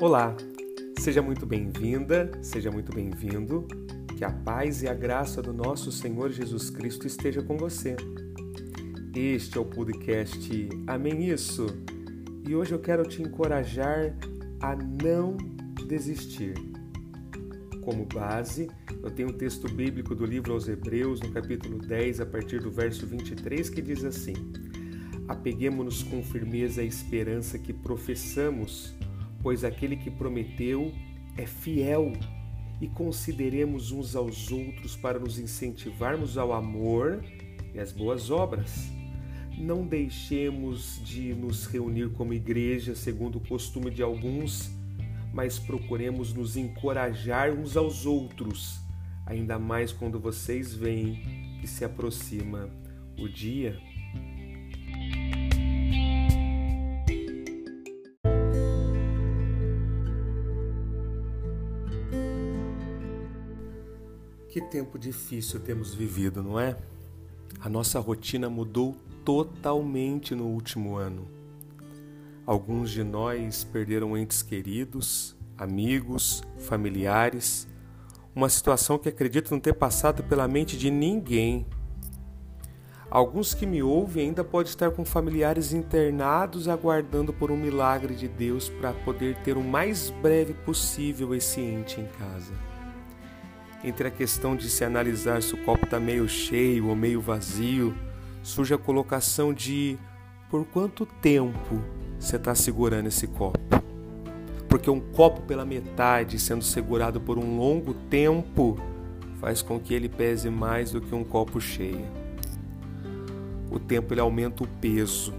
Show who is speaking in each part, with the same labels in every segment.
Speaker 1: Olá, seja muito bem-vinda, seja muito bem-vindo. Que a paz e a graça do nosso Senhor Jesus Cristo esteja com você. Este é o podcast Amém Isso e hoje eu quero te encorajar a não desistir. Como base, eu tenho um texto bíblico do livro aos Hebreus, no capítulo 10, a partir do verso 23, que diz assim: Apeguemos-nos com firmeza à esperança que professamos pois aquele que prometeu é fiel e consideremos uns aos outros para nos incentivarmos ao amor e às boas obras. Não deixemos de nos reunir como igreja, segundo o costume de alguns, mas procuremos nos encorajar uns aos outros, ainda mais quando vocês veem que se aproxima o dia Que tempo difícil temos vivido, não é? A nossa rotina mudou totalmente no último ano. Alguns de nós perderam entes queridos, amigos, familiares, uma situação que acredito não ter passado pela mente de ninguém. Alguns que me ouvem ainda podem estar com familiares internados aguardando por um milagre de Deus para poder ter o mais breve possível esse ente em casa entre a questão de se analisar se o copo está meio cheio ou meio vazio, surge a colocação de por quanto tempo você está segurando esse copo. Porque um copo pela metade sendo segurado por um longo tempo faz com que ele pese mais do que um copo cheio. O tempo ele aumenta o peso,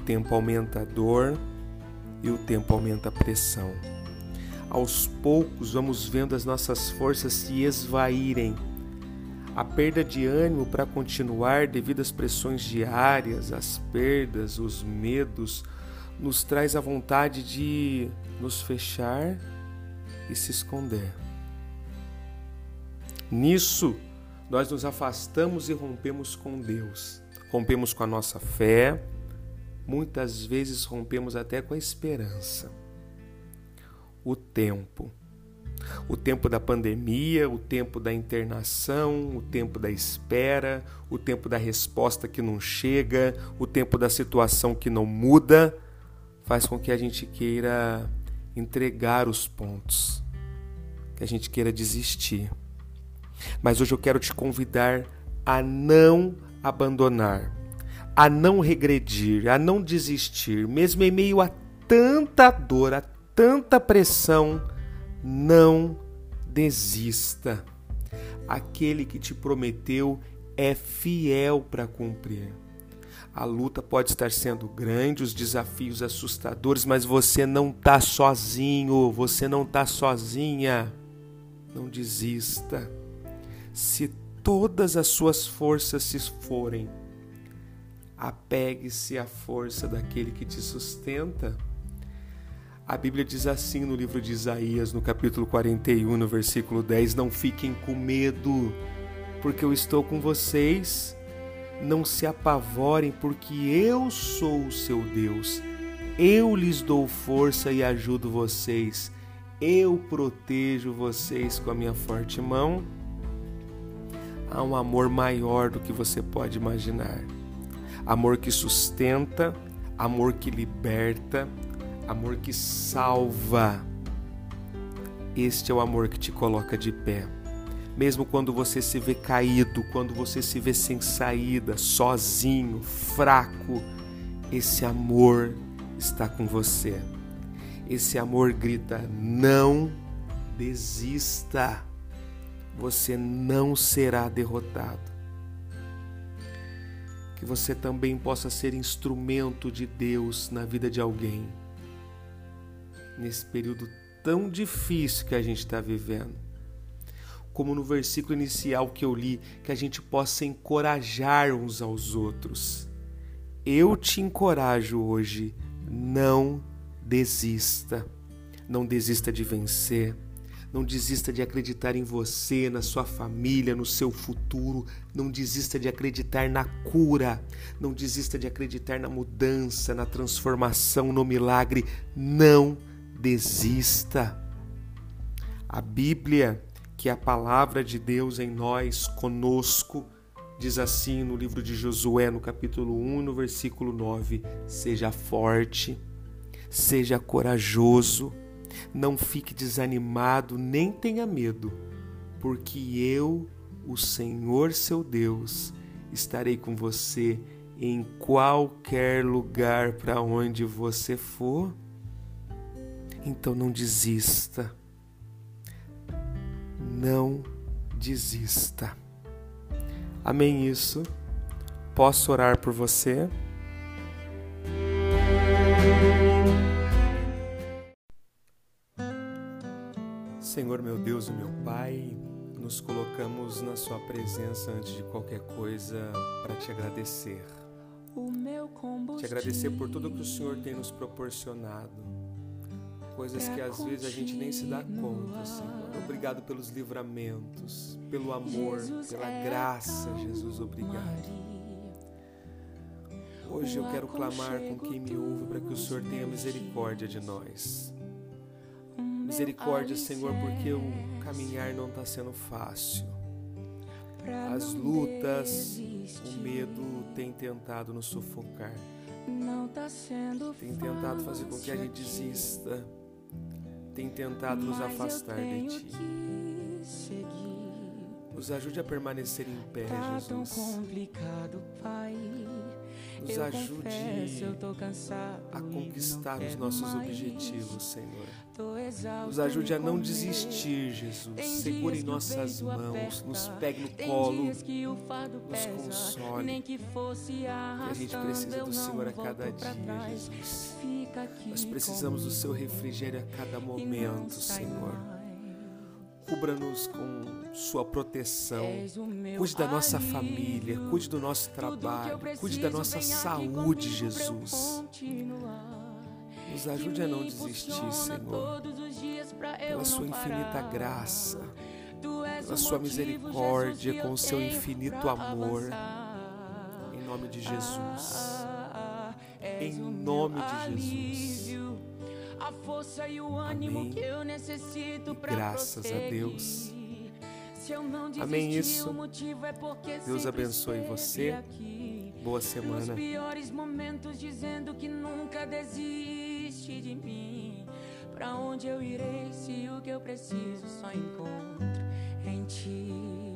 Speaker 1: o tempo aumenta a dor e o tempo aumenta a pressão aos poucos vamos vendo as nossas forças se esvaírem. A perda de ânimo para continuar devido às pressões diárias, as perdas, os medos, nos traz a vontade de nos fechar e se esconder. Nisso, nós nos afastamos e rompemos com Deus, rompemos com a nossa fé, muitas vezes rompemos até com a esperança o tempo. O tempo da pandemia, o tempo da internação, o tempo da espera, o tempo da resposta que não chega, o tempo da situação que não muda, faz com que a gente queira entregar os pontos, que a gente queira desistir. Mas hoje eu quero te convidar a não abandonar, a não regredir, a não desistir, mesmo em meio a tanta dor, a tanta pressão, não desista. Aquele que te prometeu é fiel para cumprir. A luta pode estar sendo grande, os desafios assustadores, mas você não está sozinho, você não está sozinha. Não desista. Se todas as suas forças se forem, apegue-se à força daquele que te sustenta. A Bíblia diz assim no livro de Isaías, no capítulo 41, no versículo 10: Não fiquem com medo, porque eu estou com vocês. Não se apavorem, porque eu sou o seu Deus. Eu lhes dou força e ajudo vocês. Eu protejo vocês com a minha forte mão. Há um amor maior do que você pode imaginar. Amor que sustenta, amor que liberta, amor que salva. Este é o amor que te coloca de pé. Mesmo quando você se vê caído, quando você se vê sem saída, sozinho, fraco, esse amor está com você. Esse amor grita: não desista. Você não será derrotado que você também possa ser instrumento de Deus na vida de alguém nesse período tão difícil que a gente está vivendo. Como no versículo inicial que eu li, que a gente possa encorajar uns aos outros. Eu te encorajo hoje, não desista. Não desista de vencer. Não desista de acreditar em você, na sua família, no seu futuro. Não desista de acreditar na cura. Não desista de acreditar na mudança, na transformação, no milagre. Não desista. A Bíblia, que é a palavra de Deus em nós, conosco, diz assim no livro de Josué, no capítulo 1, no versículo 9: Seja forte, seja corajoso, não fique desanimado, nem tenha medo, porque eu, o Senhor seu Deus, estarei com você em qualquer lugar para onde você for. Então não desista. Não desista. Amém isso. Posso orar por você? Senhor meu Deus e meu Pai, nos colocamos na Sua presença antes de qualquer coisa para te agradecer. Te agradecer por tudo que o Senhor tem nos proporcionado. Coisas que às vezes a gente nem se dá conta, Senhor. Obrigado pelos livramentos, pelo amor, pela é graça, Jesus, obrigado. Hoje eu quero clamar com quem me ouve para que o Senhor tenha misericórdia de nós. Misericórdia, Senhor, porque o caminhar não está sendo fácil. As lutas, o medo tem tentado nos sufocar. Tá tem tentado fazer com que a gente desista. Tem tentado nos afastar de Ti. Nos ajude a permanecer em pé, tá Jesus nos ajude a conquistar os nossos objetivos, Senhor. Nos ajude a não desistir, Jesus. Segure em nossas mãos, nos pegue no colo, nos console. Que a gente precisa do Senhor a cada dia, Jesus. Nós precisamos do seu refrigério a cada momento, Senhor. Cubra-nos com sua proteção. Cuide da nossa família, cuide do nosso trabalho, cuide da nossa saúde, Jesus. Nos ajude a não desistir, Senhor. Pela sua infinita graça, pela sua misericórdia, com o seu infinito amor. Em nome de Jesus. Em nome de Jesus a força e o ânimo Amém. que eu necessito para Graças a Deus. Amém isso. É Deus abençoe você. Aqui, Boa semana. Piores momentos dizendo que nunca desiste de mim. Para onde eu irei se o que eu preciso só encontro em ti?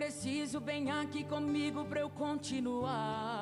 Speaker 1: preciso, vem aqui comigo pra eu continuar.